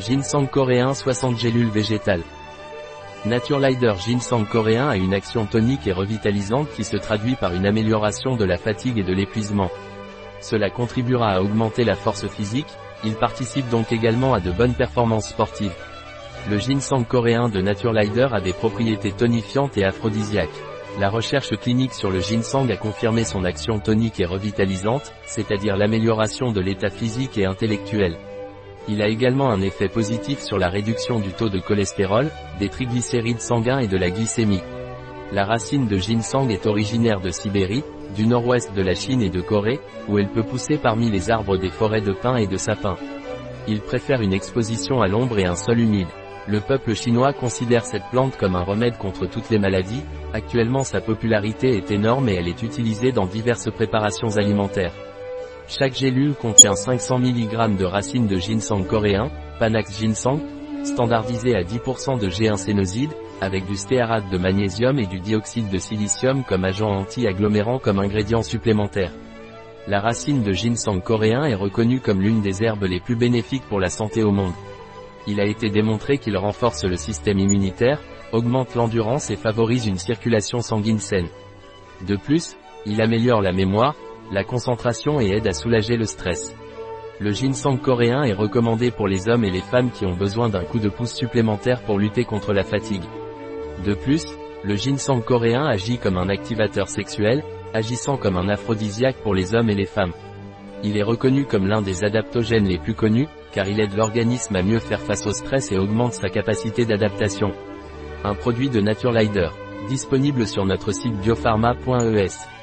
Ginseng coréen 60 gélules végétales. Naturelider Ginseng coréen a une action tonique et revitalisante qui se traduit par une amélioration de la fatigue et de l'épuisement. Cela contribuera à augmenter la force physique, il participe donc également à de bonnes performances sportives. Le ginseng coréen de Naturelider a des propriétés tonifiantes et aphrodisiaques. La recherche clinique sur le ginseng a confirmé son action tonique et revitalisante, c'est-à-dire l'amélioration de l'état physique et intellectuel. Il a également un effet positif sur la réduction du taux de cholestérol, des triglycérides sanguins et de la glycémie. La racine de ginseng est originaire de Sibérie, du nord-ouest de la Chine et de Corée, où elle peut pousser parmi les arbres des forêts de pins et de sapins. Il préfère une exposition à l'ombre et un sol humide. Le peuple chinois considère cette plante comme un remède contre toutes les maladies, actuellement sa popularité est énorme et elle est utilisée dans diverses préparations alimentaires. Chaque gélule contient 500 mg de racines de ginseng coréen, Panax ginseng, standardisé à 10% de G1-sénoside, avec du stéarate de magnésium et du dioxyde de silicium comme agent anti-agglomérant comme ingrédient supplémentaire. La racine de ginseng coréen est reconnue comme l'une des herbes les plus bénéfiques pour la santé au monde. Il a été démontré qu'il renforce le système immunitaire, augmente l'endurance et favorise une circulation sanguine saine. De plus, il améliore la mémoire, la concentration et aide à soulager le stress. Le ginseng coréen est recommandé pour les hommes et les femmes qui ont besoin d'un coup de pouce supplémentaire pour lutter contre la fatigue. De plus, le ginseng coréen agit comme un activateur sexuel, agissant comme un aphrodisiaque pour les hommes et les femmes. Il est reconnu comme l'un des adaptogènes les plus connus, car il aide l'organisme à mieux faire face au stress et augmente sa capacité d'adaptation. Un produit de Naturelider, disponible sur notre site biopharma.es.